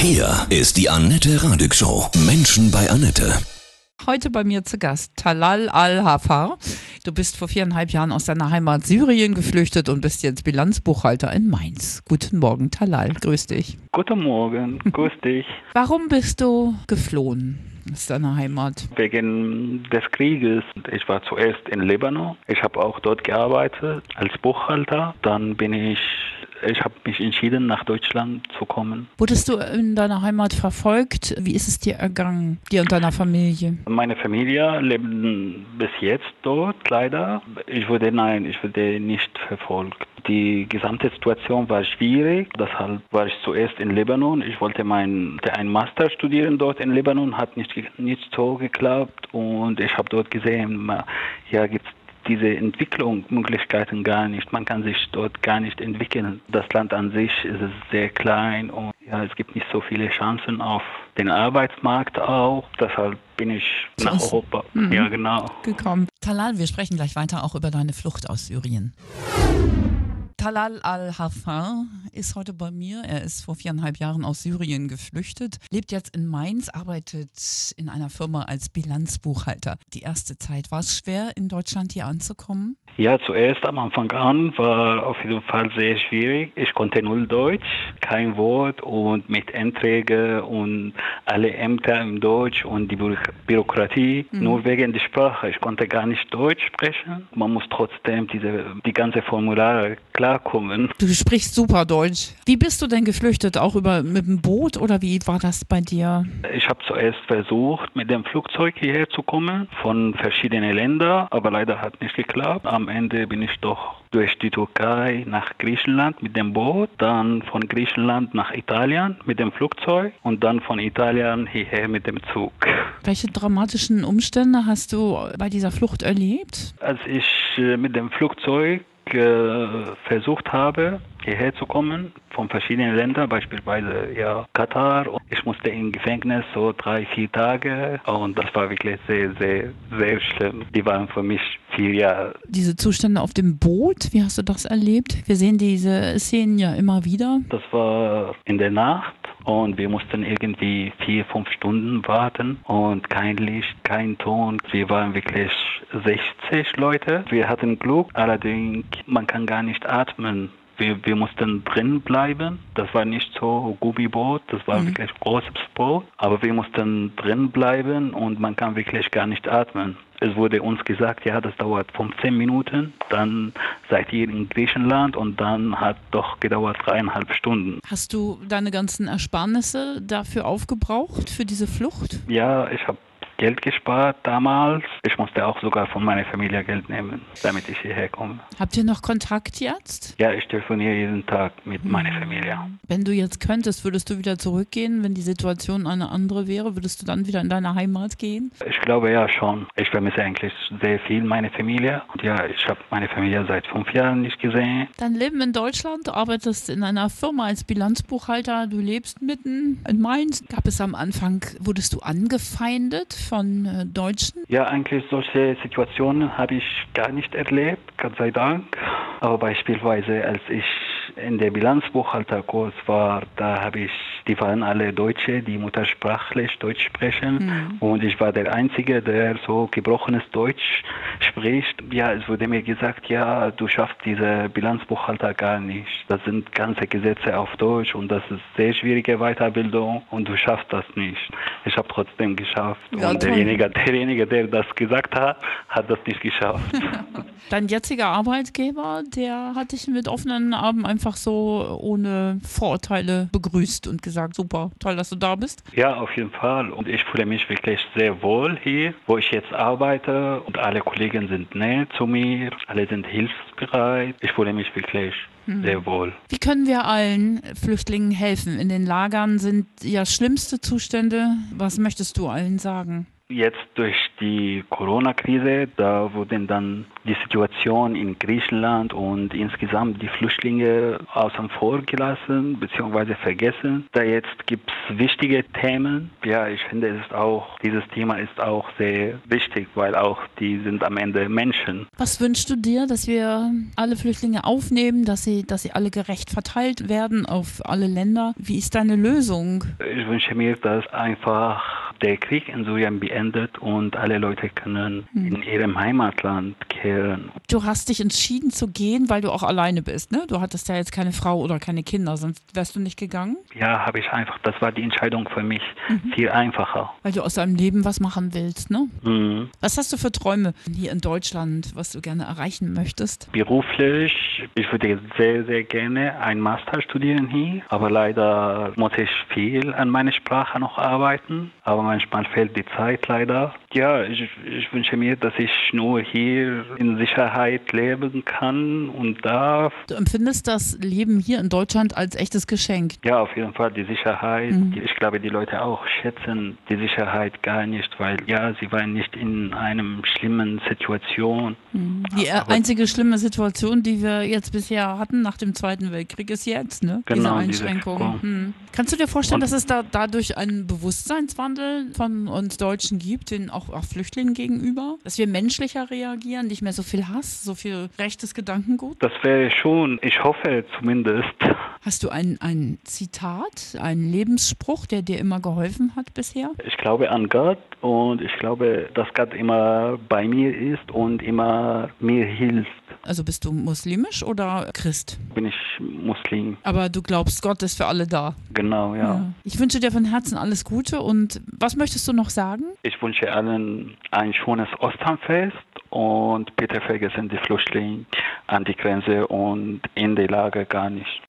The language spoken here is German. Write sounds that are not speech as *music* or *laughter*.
Hier ist die Annette Radig Show. Menschen bei Annette. Heute bei mir zu Gast Talal Al-Hafar. Du bist vor viereinhalb Jahren aus deiner Heimat Syrien geflüchtet und bist jetzt Bilanzbuchhalter in Mainz. Guten Morgen, Talal. Grüß dich. Guten Morgen, *laughs* grüß dich. Warum bist du geflohen aus deiner Heimat? Wegen des Krieges. Ich war zuerst in Libanon. Ich habe auch dort gearbeitet als Buchhalter. Dann bin ich ich habe mich entschieden, nach Deutschland zu kommen. Wurdest du in deiner Heimat verfolgt? Wie ist es dir ergangen, dir und deiner Familie? Meine Familie lebt bis jetzt dort, leider. Ich wurde, nein, ich wurde nicht verfolgt. Die gesamte Situation war schwierig, deshalb war ich zuerst in Libanon. Ich wollte mein, ein Master studieren dort in Libanon, hat nicht, nicht so geklappt und ich habe dort gesehen, ja, gibt es diese Entwicklungsmöglichkeiten gar nicht. Man kann sich dort gar nicht entwickeln. Das Land an sich ist sehr klein und ja, es gibt nicht so viele Chancen auf den Arbeitsmarkt auch. Deshalb bin ich nach. Europa. Mhm. Ja, genau. Gekommen. Talal, wir sprechen gleich weiter auch über deine Flucht aus Syrien. Talal al-Hafar ist heute bei mir. Er ist vor viereinhalb Jahren aus Syrien geflüchtet, lebt jetzt in Mainz, arbeitet in einer Firma als Bilanzbuchhalter. Die erste Zeit war es schwer, in Deutschland hier anzukommen? Ja, zuerst am Anfang an war auf jeden Fall sehr schwierig. Ich konnte null Deutsch, kein Wort und mit Anträgen und alle Ämter im Deutsch und die Bü Bürokratie mhm. nur wegen der Sprache. Ich konnte gar nicht Deutsch sprechen. Man muss trotzdem diese die ganze Formulare klar klarkommen. Du sprichst super Deutsch. Wie bist du denn geflüchtet? Auch über mit dem Boot oder wie war das bei dir? Ich habe zuerst versucht, mit dem Flugzeug hierher zu kommen von verschiedenen Ländern, aber leider hat nicht geklappt. Am Ende bin ich doch durch die Türkei nach Griechenland mit dem Boot, dann von Griechenland nach Italien mit dem Flugzeug und dann von Italien hierher mit dem Zug. Welche dramatischen Umstände hast du bei dieser Flucht erlebt? Als ich äh, mit dem Flugzeug äh, versucht habe, hierher zu kommen, von verschiedenen Ländern, beispielsweise ja, Katar. Ich musste im Gefängnis so drei, vier Tage und das war wirklich sehr, sehr, sehr schlimm. Die waren für mich vier Jahre. Diese Zustände auf dem Boot, wie hast du das erlebt? Wir sehen diese Szenen ja immer wieder. Das war in der Nacht und wir mussten irgendwie vier, fünf Stunden warten und kein Licht, kein Ton. Wir waren wirklich 60 Leute. Wir hatten Glück, allerdings man kann gar nicht atmen. Wir, wir mussten drin bleiben. Das war nicht so Gummiboot, das war mhm. wirklich großes Boot. Aber wir mussten drin bleiben und man kann wirklich gar nicht atmen. Es wurde uns gesagt, ja, das dauert 15 Minuten, dann seid ihr in Griechenland und dann hat doch gedauert dreieinhalb Stunden. Hast du deine ganzen Ersparnisse dafür aufgebraucht, für diese Flucht? Ja, ich habe Geld gespart damals. Ich musste auch sogar von meiner Familie Geld nehmen, damit ich hierher komme. Habt ihr noch Kontakt jetzt? Ja, ich telefoniere jeden Tag mit hm. meiner Familie. Wenn du jetzt könntest, würdest du wieder zurückgehen, wenn die Situation eine andere wäre? Würdest du dann wieder in deine Heimat gehen? Ich glaube ja schon. Ich vermisse eigentlich sehr viel meine Familie. Und ja, ich habe meine Familie seit fünf Jahren nicht gesehen. Dein Leben in Deutschland, du arbeitest in einer Firma als Bilanzbuchhalter, du lebst mitten in Mainz. Gab es am Anfang, wurdest du angefeindet von äh, Deutschen? Ja, eigentlich solche Situationen habe ich gar nicht erlebt, Gott sei Dank. Aber beispielsweise, als ich in der Bilanzbuchhalterkurs war, da habe ich, die waren alle Deutsche, die muttersprachlich Deutsch sprechen. Mhm. Und ich war der Einzige, der so gebrochenes Deutsch spricht. Ja, es wurde mir gesagt, ja, du schaffst diese Bilanzbuchhalter gar nicht. Das sind ganze Gesetze auf Deutsch und das ist sehr schwierige Weiterbildung und du schaffst das nicht. Ich habe trotzdem geschafft. Ja, und derjenige, derjenige, der das gesagt hat, hat das nicht geschafft. *laughs* Dein jetziger Arbeitgeber, der hat dich mit offenen Armen einfach so ohne Vorurteile begrüßt und gesagt, super, toll, dass du da bist? Ja, auf jeden Fall. Und ich fühle mich wirklich sehr wohl hier, wo ich jetzt arbeite. Und alle Kollegen sind nett zu mir, alle sind hilfsbereit. Ich fühle mich wirklich hm. sehr wohl. Wie können wir allen Flüchtlingen helfen? In den Lagern sind ja schlimmste Zustände. Was möchtest du allen sagen? Jetzt durch die Corona-Krise, da wurden dann die Situation in Griechenland und insgesamt die Flüchtlinge außen vor gelassen bzw. vergessen. Da jetzt gibt es wichtige Themen. Ja, ich finde, es ist auch, dieses Thema ist auch sehr wichtig, weil auch die sind am Ende Menschen. Was wünschst du dir, dass wir alle Flüchtlinge aufnehmen, dass sie, dass sie alle gerecht verteilt werden auf alle Länder? Wie ist deine Lösung? Ich wünsche mir, dass einfach der Krieg in Syrien beendet und alle Leute können hm. in ihrem Heimatland kehren. Du hast dich entschieden zu gehen, weil du auch alleine bist, ne? Du hattest ja jetzt keine Frau oder keine Kinder, sonst wärst du nicht gegangen? Ja, habe ich einfach. Das war die Entscheidung für mich mhm. viel einfacher. Weil du aus deinem Leben was machen willst, ne? Mhm. Was hast du für Träume hier in Deutschland, was du gerne erreichen möchtest? Beruflich, ich würde sehr, sehr gerne ein Master studieren hier, aber leider muss ich viel an meiner Sprache noch arbeiten. Aber manchmal fehlt die Zeit leider. Ja, ich, ich wünsche mir, dass ich nur hier in Sicherheit leben kann und darf. Du empfindest das Leben hier in Deutschland als echtes Geschenk? Ja, auf jeden Fall die Sicherheit. Mhm. Ich glaube, die Leute auch schätzen die Sicherheit gar nicht, weil ja, sie waren nicht in einer schlimmen Situation. Mhm. Die Aber einzige schlimme Situation, die wir jetzt bisher hatten nach dem Zweiten Weltkrieg, ist jetzt, ne? Genau, diese Einschränkung. Diese. Kannst du dir vorstellen, dass es da dadurch einen Bewusstseinswandel von uns Deutschen gibt, den auch, auch Flüchtlingen gegenüber? Dass wir menschlicher reagieren, nicht mehr so viel Hass, so viel rechtes Gedankengut? Das wäre schon, ich hoffe zumindest. Hast du ein, ein Zitat, einen Lebensspruch, der dir immer geholfen hat bisher? Ich glaube an Gott und ich glaube, dass Gott immer bei mir ist und immer mir hilft. Also bist du muslimisch oder Christ? Bin ich Muslim. Aber du glaubst, Gott ist für alle da. Genau, ja. ja. Ich wünsche dir von Herzen alles Gute und was möchtest du noch sagen? Ich wünsche allen ein schönes Osternfest und bitte vergessen die Flüchtlinge an die Grenze und in die Lage gar nicht.